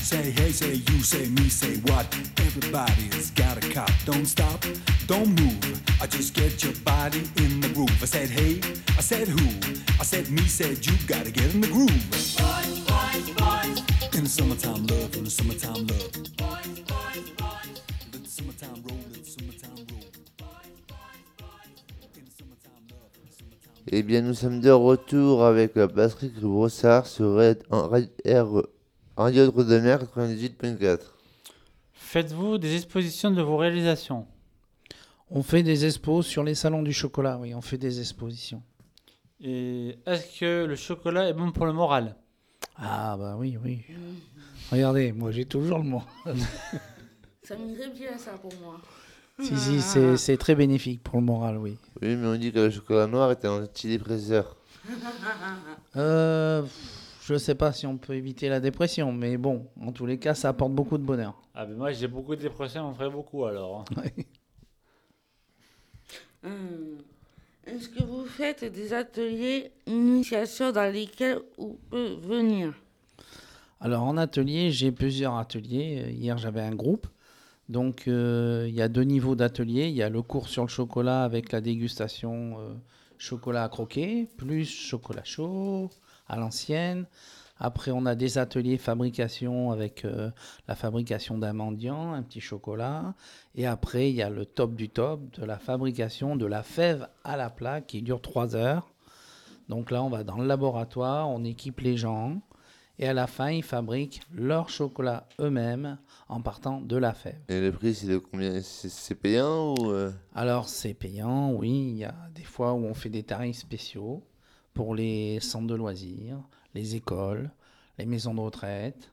Say hey, say you, say me, say what? Everybody's got a cop. Don't stop, don't move. I just get your body in the groove. I said hey, I said who? I said me, said you. Gotta get in the groove. Boys, boys, boys, In the summertime love, in the summertime love. boys, boys, boys. Let the summertime roll, let the summertime roll. Eh bien, nous sommes de retour avec euh, Patrick Brossard sur Red- en Red- R Radio de mer 98.4. Faites-vous des expositions de vos réalisations? On fait des expos sur les salons du chocolat, oui, on fait des expositions. Et est-ce que le chocolat est bon pour le moral? Ah bah oui, oui. Regardez, moi j'ai toujours le mot. Ça m'irait bien ça pour moi. si, si, c'est c'est très bénéfique pour le moral, oui. Oui, mais on dit que le chocolat noir est un antidépresseur. Euh, je sais pas si on peut éviter la dépression, mais bon, en tous les cas, ça apporte beaucoup de bonheur. Ah ben moi j'ai beaucoup de dépression, on ferait beaucoup alors. hein. Hum. Est-ce que vous faites des ateliers initiation dans lesquels on peut venir? Alors en atelier, j'ai plusieurs ateliers. Euh, Hier, j'avais un groupe. Donc euh, il y a deux niveaux d'atelier. Il y a le cours sur le chocolat avec la dégustation euh, chocolat à croquer, plus chocolat chaud à l'ancienne. Après, on a des ateliers fabrication avec euh, la fabrication d'un mendiant, un petit chocolat. Et après, il y a le top du top de la fabrication de la fève à la plaque qui dure trois heures. Donc là, on va dans le laboratoire, on équipe les gens. Et à la fin, ils fabriquent leur chocolat eux-mêmes en partant de la fève. Et le prix, c'est de combien? C'est c'est payant ou euh, Alors, c'est payant, oui. Il y a des fois où on fait des tarifs spéciaux pour les centres de loisirs, les écoles, les maisons de retraite,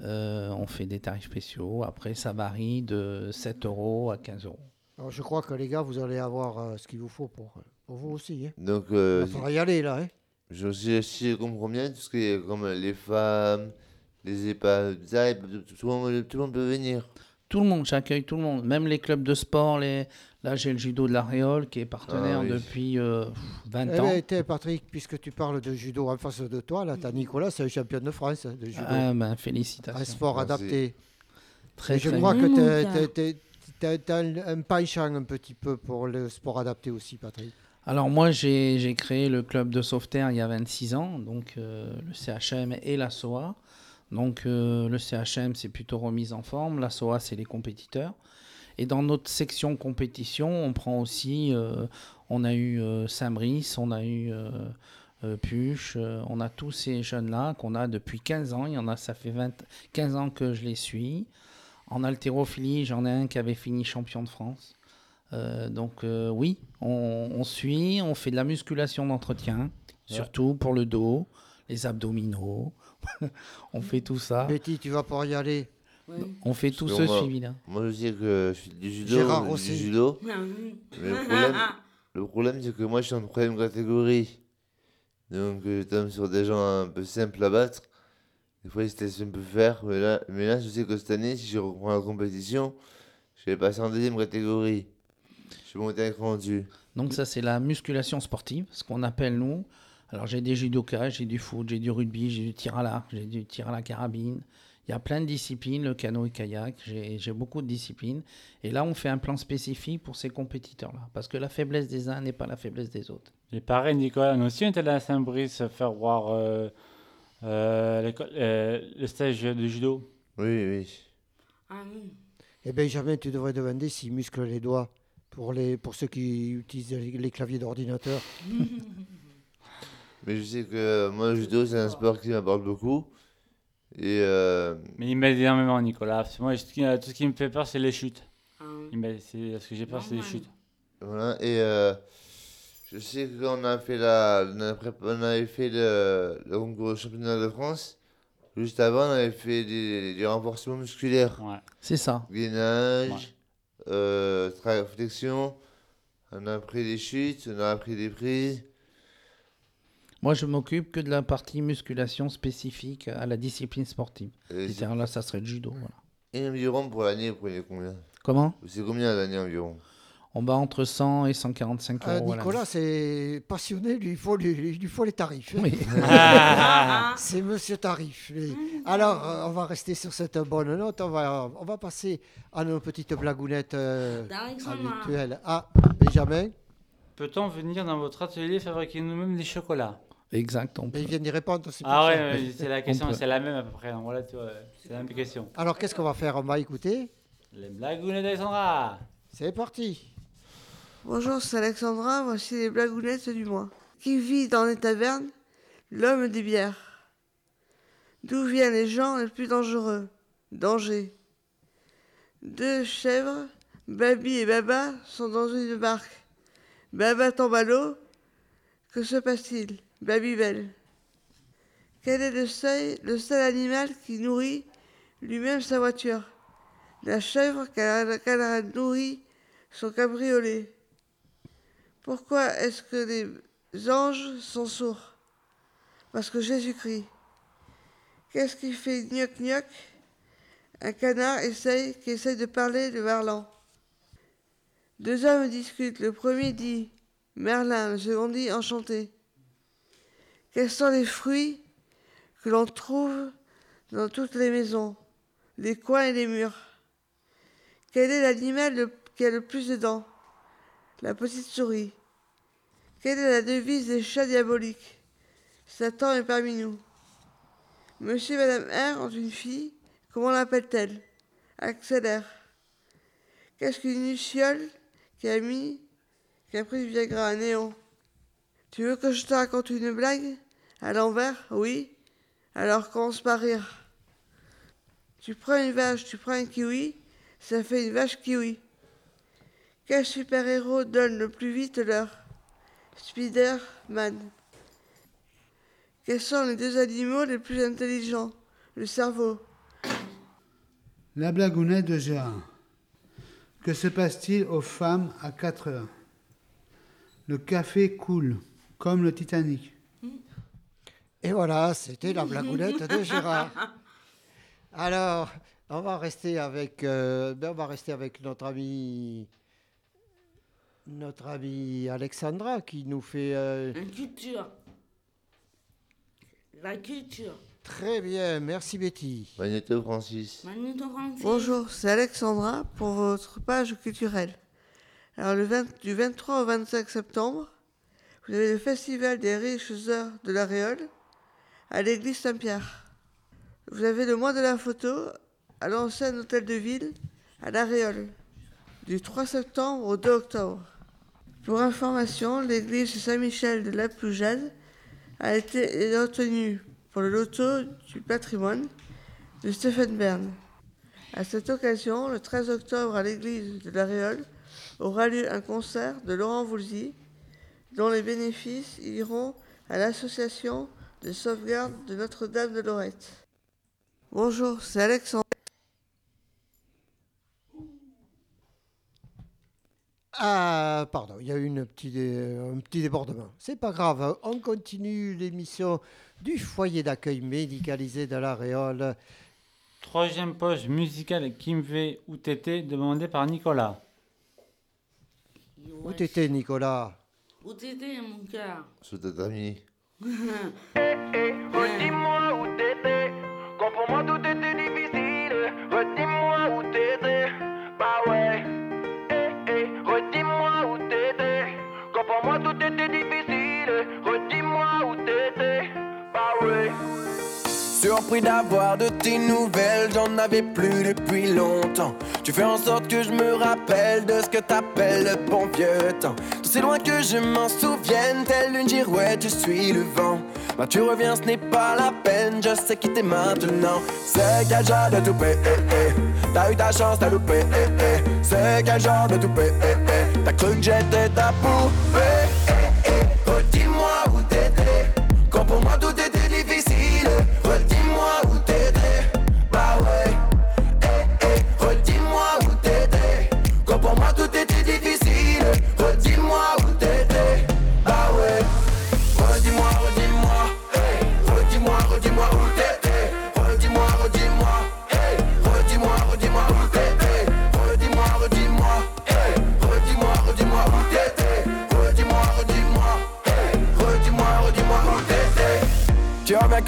Euh, on fait des tarifs spéciaux. Après, ça varie de 7 euros à 15 euros. Alors, je crois que les gars, vous allez avoir euh, ce qu'il vous faut pour, pour vous aussi. Hein. Donc, euh, Il va falloir y aller là. Hein. je, si, si je comprends bien, tout ce qui est comme les femmes, les EHPAD, tout, tout le monde, tout le monde peut venir. Tout le monde, j'accueille tout le monde. Même les clubs de sport. Les... Là, j'ai le judo de la Réole qui est partenaire Ah oui. depuis euh, 20 Eh ans. tiens, Patrick, puisque tu parles de judo en face de toi, là, tu as Nicolas, c'est un champion de France hein, de judo. Ah, ben, félicitations. Un sport Merci. adapté. Très, Et je très crois bien. que tu as, un, un penchant un petit peu pour le sport adapté aussi, Patrick. Alors moi, j'ai j'ai créé le club de sauveterre il y a 26 ans, donc euh, le CHM et la SOA. Donc euh, le CHM, c'est plutôt remise en forme, la SOA, c'est les compétiteurs. Et dans notre section compétition, on prend aussi, euh, on a eu euh, Saint-Brice, on a eu euh, Puche, euh, on a tous ces jeunes-là qu'on a depuis 15 ans. Il y en a, ça fait 20, 15 ans que je les suis. En haltérophilie, j'en ai un qui avait fini champion de France. Euh, donc euh, oui, on, on suit, on fait de la musculation d'entretien, surtout pour le dos, les abdominaux. on fait tout ça. Betty, tu vas pouvoir y aller. On fait tout ce que moi- suivi-là. Moi, je sais que je fais du judo. Gérard du aussi. judo. Ah. Mais le problème, le problème c'est que moi, je suis en troisième catégorie. Donc, euh, je tombe sur des gens un peu simples à battre. Des fois, ils se laissent un peu faire. Mais là, mais là, je sais que cette année, si je reprends la compétition, je vais passer en deuxième catégorie. Je vais monter un cran dessus. Donc ça, c'est la musculation sportive, ce qu'on appelle nous. Alors j'ai des judokas, j'ai du foot, j'ai du rugby, j'ai du tir à l'arc, j'ai du tir à la carabine. Il y a plein de disciplines, le canoë-kayak, j'ai j'ai beaucoup de disciplines. Et là, on fait un plan spécifique pour ces compétiteurs-là. Parce que la faiblesse des uns n'est pas la faiblesse des autres. Et pareil, Nicolas, nous aussi, on était allé à Saint-Brice faire voir euh, euh, euh, le stage de judo. Oui, oui. Ah oui. Et Benjamin, tu devrais demander s'il muscle les doigts pour, les, pour ceux qui utilisent les, claviers d'ordinateur. Mais je sais que moi, le judo, c'est un sport qui m'apporte beaucoup. Et euh, Mais il m'aide énormément, Nicolas. Moi, tout ce qui, euh, tout ce qui me fait peur, c'est les chutes. Ah Il ce que j'ai peur, c'est les chutes. Voilà, et euh, je sais que quand on a fait la, on, avait fait le, le concours championnat de France, juste avant, on avait fait des, des renforcements musculaires. C'est ça. Gainage, euh, tra- flexion, on a pris des chutes, on a appris des prises. Moi, je m'occupe que de la partie musculation spécifique à la discipline sportive. Et C'est-à-dire là, ça serait le judo. Voilà. Et environ pour l'année, vous prenez combien? Comment? C'est combien l'année environ? On bat entre 100 et 145 Euh, euros. l'année. Nicolas, c'est passionné, lui, il faut, lui, faut les tarifs. Oui. c'est monsieur tarif. lui. Alors, euh, on va rester sur cette bonne note. On va, on va passer à nos petites blagounettes euh, D'Alexandra. habituelles. Ah, Benjamin? Peut-on venir dans votre atelier fabriquer nous-mêmes des chocolats? Exact. On Mais il vient d'y répondre. pour Ah ouais, ouais, c'est la question, c'est la même à peu près. donc Voilà, c'est la même question. Alors, qu'est-ce qu'on va faire? On va écouter? Les blagounettes d'Alexandra. C'est parti. Bonjour, c'est Alexandra, voici les blagounettes du mois. Qui vit dans les tavernes? L'homme des bières. D'où viennent les gens les plus dangereux? Danger. Deux chèvres, Babi et Baba, sont dans une barque. Baba tombe à l'eau. Que se passe-t-il? Babybel. Quel est le seul, animal qui nourrit lui-même sa voiture? La chèvre qu'elle qu'elle a nourrie son cabriolet. Pourquoi est-ce que les anges sont sourds? Parce que Jésus-Christ. Qu'est-ce qui fait gnoc gnoc Un canard essaye, qui essaye de parler de Merlan. Deux hommes discutent. Le premier dit Merlin, le second dit Enchanté. Quels sont les fruits que l'on trouve dans toutes les maisons, les coins et les murs? Quel est l'animal qui a le plus de dents? La petite souris. Quelle est la devise des chats diaboliques? Satan est parmi nous. Monsieur et Madame R ont une fille. Comment l'appelle-t-elle Accélère. Qu'est-ce qu'une luciole qui a mis, qui a pris Viagra à néon? Tu veux que je te raconte une blague? À l'envers Oui. Alors commence par rire. Tu prends une vache, tu prends un kiwi, ça fait une vache kiwi. Quel super-héros donne le plus vite l'heure? Spider-Man. Quels sont les deux animaux les plus intelligents? Le cerveau. La blagounette de Gérard. Que se passe-t-il aux femmes à 4 heures? Le café coule, comme le Titanic. Et voilà, c'était la blagounette de Gérard. Alors, on va rester avec, euh, on va rester avec notre ami, notre amie Alexandra qui nous fait euh, La culture. La culture. très bien. Merci Betty. Magneto Francis. Magneto Francis. Bonjour, c'est Alexandra pour votre page culturelle. Alors, le 20 du 23 au 25 septembre, vous avez le Festival des riches heures de la Réole à l'église Saint-Pierre. Vous avez le mois de la photo à l'ancien hôtel de ville à La Réole, du 3 septembre au 2 octobre. Pour information, l'église Saint-Michel de la Ploujade a été retenue pour le loto du patrimoine de Stéphane Bern. À cette occasion, le 13 octobre à l'église de la Réole, aura lieu un concert de Laurent Voulzy, dont les bénéfices iront à l'association de sauvegarde de Notre-Dame de Lorette. Bonjour, c'est Alexandre. Ah, pardon, il y a eu une petite, un petit débordement. C'est pas grave, on continue l'émission du foyer d'accueil médicalisé de la Réole. Troisième poche musicale Kimvé ou Tété demandée par Nicolas. Où t'étais, Nicolas Où t'étais, mon cœur Sous tatami. Redis-moi où t'étais, quand pour moi tout était difficile. Redis-moi où t'étais, bah ouais. Eh, eh, redis-moi où t'étais, quand pour moi tout était difficile. Redis-moi où t'étais, bah ouais. Surpris d'avoir de tes nouvelles, j'en avais plus depuis longtemps. Tu fais en sorte que je me rappelle de ce que t'appelles le bon vieux temps. C'est loin que je m'en souvienne, telle une girouette, je suis le vent. Bah tu reviens, ce n'est pas la peine, je sais qui t'es maintenant. C'est quel genre de toupé, eh, eh. T'as eu ta chance, t'as loupé, eh, eh. C'est quel genre de toupé, eh, eh. T'as cru que j'étais ta poupée, eh, eh. Redis-moi où t'étais, quand pour moi tout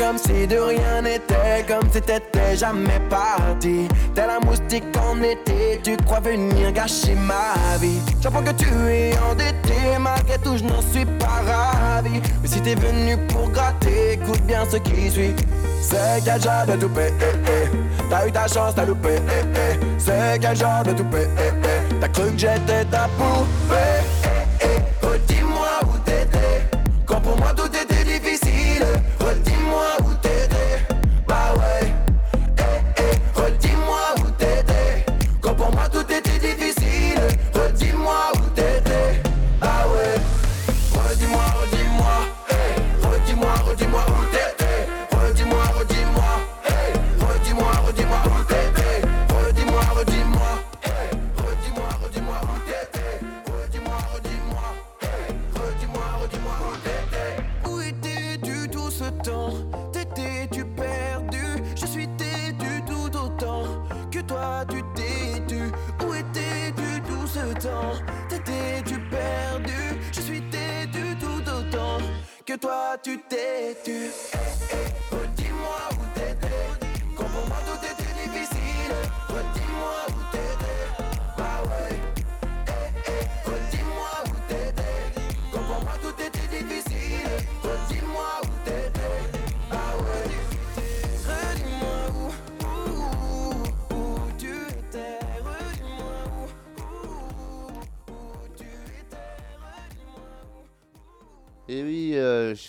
comme si de rien n'était, comme si t'étais jamais parti. Tel un moustique en été, tu crois venir gâcher ma vie. J'apprends que tu es endetté, malgré tout je n'en suis pas ravi. Mais si t'es venu pour gratter, écoute bien ce qui suit. C'est quel genre de toupé, eh, eh? T'as eu ta chance, t'as loupé, eh, eh? C'est quel genre de toupé, eh, eh? T'as cru que j'étais ta poupée, eh. Redis-moi où t'étais, quand pour moi tout était toi tu t'es tu. Eh, eh,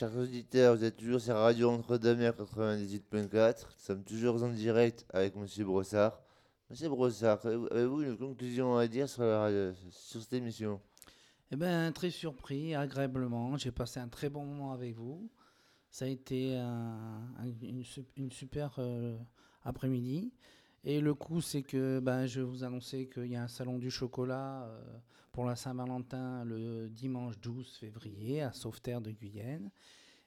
chers auditeurs, vous êtes toujours sur Radio Entre-deux-Mers 98.4. Nous sommes toujours en direct avec Monsieur Brossard. Monsieur Brossard, avez-vous une conclusion à dire sur, cette émission? Eh ben, très surpris, agréablement. J'ai passé un très bon moment avec vous. Ça a été un- un- une, su- une super euh, après-midi. Et le coup, c'est que ben, je vous annoncer qu'il y a un salon du chocolat euh, pour la Saint-Valentin le dimanche 12 février à Sauveterre de Guyenne.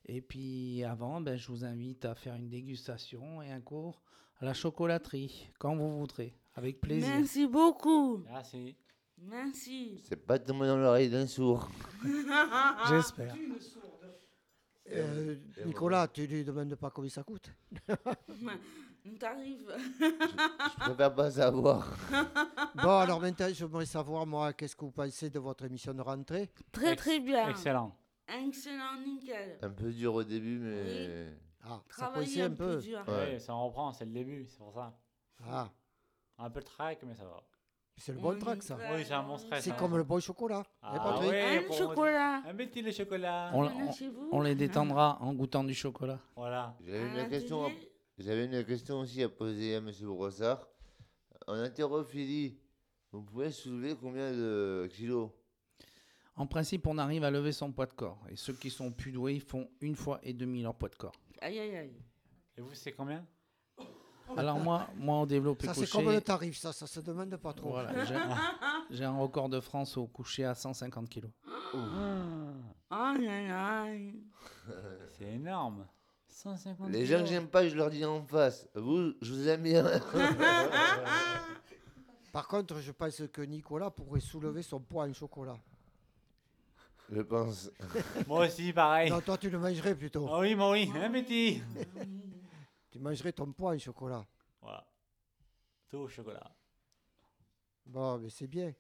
Et puis avant, ben, je vous invite à faire une dégustation et un cours à la chocolaterie, quand vous voudrez, avec plaisir. Merci beaucoup. Merci. Merci. C'est pas tombé dans l'oreille d'un sourd. J'espère. Euh, Nicolas, tu lui demandes pas combien ça coûte T'arrives. Je préfère pas savoir. Bon, alors maintenant, j'aimerais savoir, moi, qu'est-ce que vous pensez de votre émission de rentrée? Très très bien. Excellent. Excellent, nickel. Un peu dur au début, mais. Ah, ça Travailler coinçait un un peu peu. dur. Ouais. Oui, ça reprend, c'est le début, c'est pour ça. Ah, Un peu de track, mais ça va. c'est le bon On track, ça. Oui, c'est un bon stress. C'est hein. comme le bon chocolat. Ah, Patrick ouais, Un chocolat. Un petit le chocolat. On, on- on les détendra en goûtant du chocolat. Voilà. J'avais une question, à-. J'avais une question aussi à poser à M. Brossard. En haltérophilie, vous pouvez soulever combien de kilos? En principe, on arrive à lever son poids de corps. Et ceux qui sont plus doués, ils font une fois et demi leur poids de corps. Aïe aïe aïe. Et vous, c'est combien? Alors moi, moi au développé Ça, c'est couché, comme le tarif, ça, ça se demande pas trop. voilà, j'ai- j'ai un record de France au coucher à 150 kilos. Aïe aïe aïe. C'est énorme. 150 Les gens que j'aime pas, je leur dis en face. Vous, je vous aime bien. Par contre, je pense que Nicolas pourrait soulever son poids en chocolat. je pense. Moi aussi, pareil. Non, toi, tu le mangerais plutôt. Ah oui, moi oui, un petit. Tu mangerais ton poids en chocolat. Voilà. Tout au chocolat. Bon, mais c'est bien.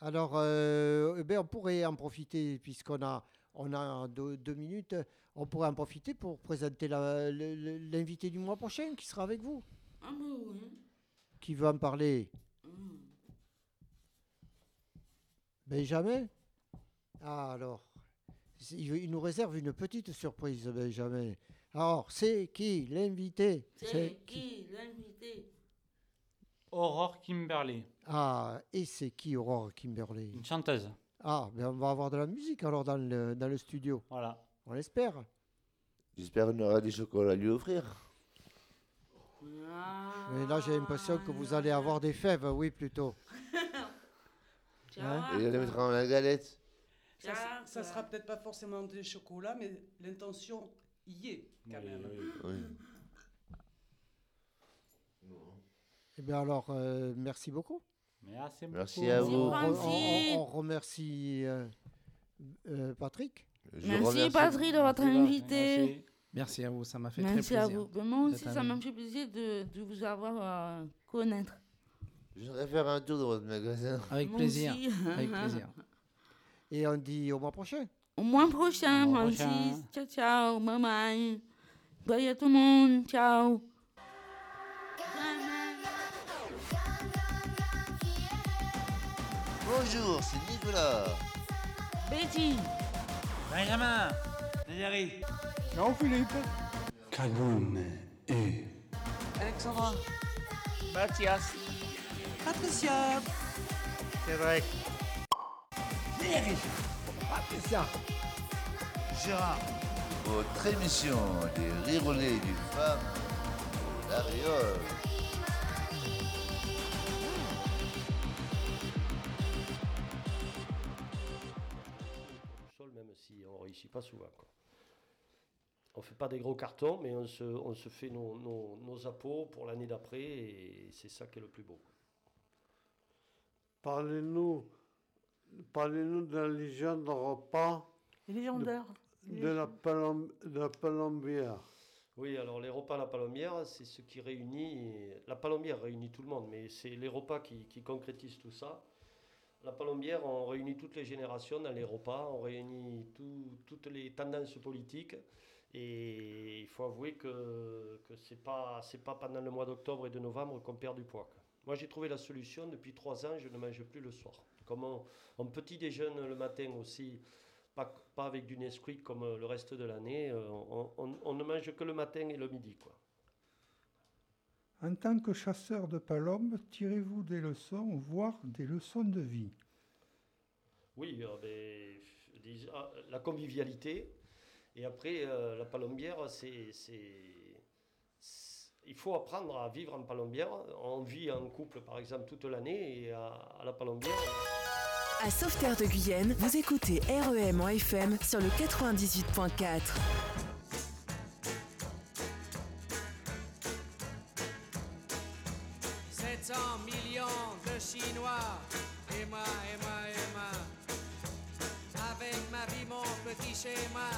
Alors, euh, eh ben, on pourrait en profiter, puisqu'on a, on a deux, deux minutes, on pourrait en profiter pour présenter l'invité du mois prochain qui sera avec vous. Ah oui. Qui veut en parler Benjamin? Ah, alors. Il, il nous réserve une petite surprise, Benjamin. Alors, c'est qui l'invité? C'est qui? l'invité? Aurore Kimberley, Ah, et c'est qui Aurore Kimberley? Une chanteuse. Ah, ben on va avoir de la musique alors dans le, dans le studio. Voilà. On l'espère. J'espère qu'on aura des chocolats à lui offrir. Mais là, j'ai l'impression que vous allez avoir des fèves, oui, plutôt. Hein Et on les mettra dans la galette. Ça, ça sera peut-être pas forcément des chocolats, mais l'intention y est quand Oui, même. oui. Oui. Eh bien alors, euh, merci beaucoup. Merci beaucoup. Merci à On, vous. on- Merci. on- on remercie euh, euh, Patrick. Je Merci remercie- Patrick de votre Merci. invité. Merci à vous, ça m'a fait Merci très à plaisir. vous. Ben, Moi aussi, ça m'a vous. fait plaisir de, de vous avoir à connaître. Je voudrais faire un tour dans votre magasin. Avec Moi plaisir. aussi. Avec plaisir. Et on dit au mois prochain. Au mois prochain, Au mois Francis. prochain. Ciao, ciao. Bye bye. Bye à tout le monde. Ciao. Bonjour, c'est Nicolas. Betty. Benjamin. Valérie. Jean-Philippe. Cagoune et Alexandra. Mathias. Patricia. Cédric. Gérard. Votre émission des rirolets du femme, la pas souvent. Quoi. On ne fait pas des gros cartons, mais on se, on se fait nos, nos, nos appos pour l'année d'après, et c'est ça qui est le plus beau. Parlez-nous parlez-nous de la légende de repas légendaires. de la, palom- de la palombière. Oui, alors les repas à la palombière, c'est ce qui réunit. La palombière réunit tout le monde, mais c'est les repas qui, qui concrétisent tout ça. La palombière, on réunit toutes les générations dans les repas, on réunit tout- toutes les tendances politiques. Et il faut avouer que, ce n'est pas, pendant le mois d'octobre et de novembre qu'on perd du poids. Moi, j'ai trouvé la solution. Depuis trois ans, je ne mange plus le soir. Comme on, petit déjeune le matin aussi, pas, avec du Nesquik comme le reste de l'année, euh, on, on- on ne mange que le matin et le midi. Quoi. En tant que chasseur de palombes, tirez-vous des leçons, voire des leçons de vie? Oui, euh, ben, ah, la convivialité. Et après, euh, la palombière, c'est, c'est- c'est- il faut apprendre à vivre en palombière. On vit en couple, par exemple, toute l'année, et à, à la palombière. À Sauveterre de Guyenne, vous écoutez REM en FM sur le 98.4. petit schéma.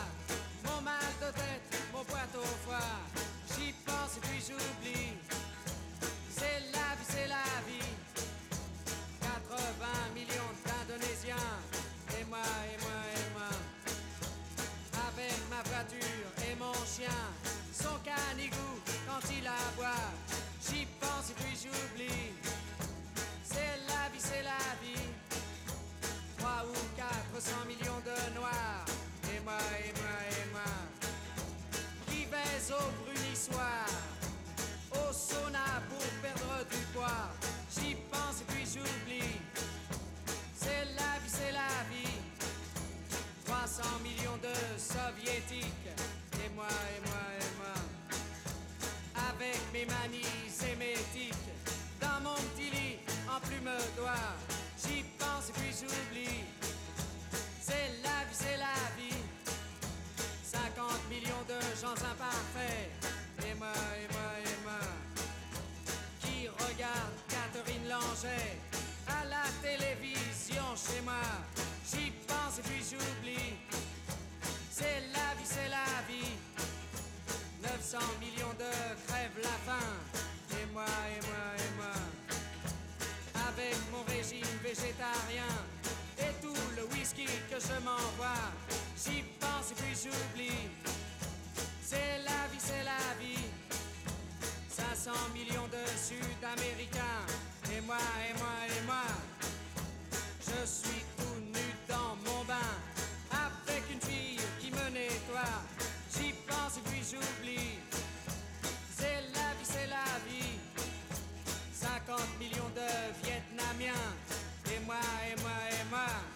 Mon mal de tête, mon poids au foie. J'y pense et puis j'oublie. C'est la vie, c'est la vie. 80 millions d'Indonésiens. Et moi, et moi, et moi. Avec ma voiture et mon chien. Son canigou quand il aboie. J'y pense et puis j'oublie. C'est la vie, c'est la vie. 3 ou 400 millions de noirs. Et moi, et moi, et moi. Qui baise au brunissoir. Au sauna pour perdre du poids. J'y pense et puis j'oublie. C'est la vie, c'est la vie. 300 millions de soviétiques. Et moi, et moi, et moi avec mes manies sémétiques dans mon petit lit en plume d'oie. J'y pense et puis j'oublie. C'est la vie, c'est la vie. 50 millions de gens imparfaits. Et moi, et moi, et moi. Qui regarde Catherine Langer à la télévision chez moi. J'y pense et puis j'oublie. C'est la vie, c'est la vie. 900 millions de crèvent la faim. Et moi, et moi, et moi. Avec mon régime végétarien que je m'envoie. J'y pense et puis j'oublie. C'est la vie, c'est la vie. 500 millions de Sud-Américains. Et moi, et moi, et moi. Je suis tout nu dans mon bain. Avec une fille qui me nettoie. J'y pense et puis j'oublie. C'est la vie, c'est la vie. 50 millions de Vietnamiens. Et moi, et moi, et moi.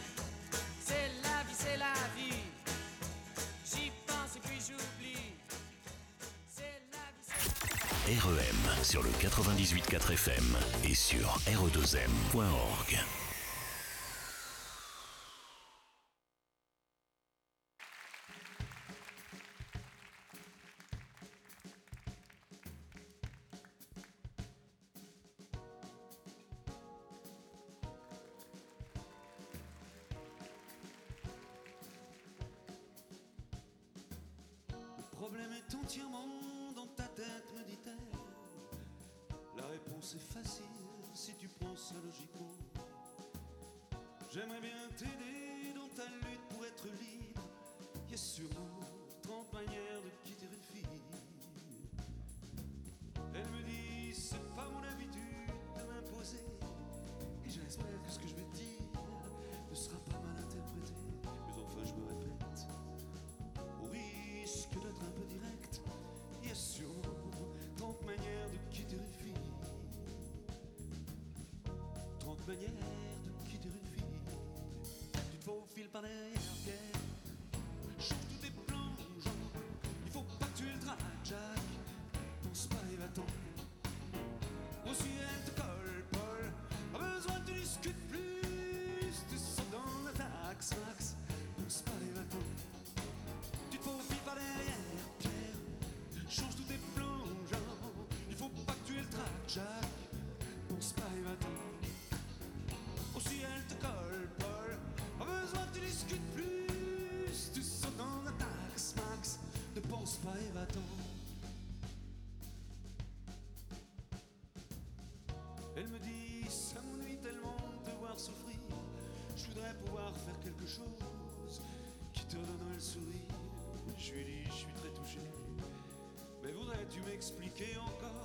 C'est la vie, c'est la vie. J'y pense et puis j'oublie. C'est la vie, c'est la vie. REM sur le 98.4 FM et sur re2m.org. problème est entièrement dans ta tête, me dit-elle. La réponse est facile si tu prends ça logiquement. J'aimerais bien t'aider dans ta lutte pour être libre. Il y a sûrement 30 manières 30 manières de quitter une fille. Tu te faufiles par derrière, Pierre. Change tous tes Jean. Il faut pas que tu le traques, Jack. Pense pas et va-t'en. Aussi elle te colle, Paul. Pas besoin que tu discutes plus. Tu sautes dans la taxe, Max. Pense pas et va-t'en. Tu te faufiles par derrière, Pierre. Change tous tes Jean. Il faut pas que tu le traques, Jack. Elle me dit, ça m'ennuie tellement de voir souffrir. Je voudrais pouvoir faire quelque chose qui te donnerait le sourire. Je lui dis, je suis très touché. Mais voudrais-tu m'expliquer encore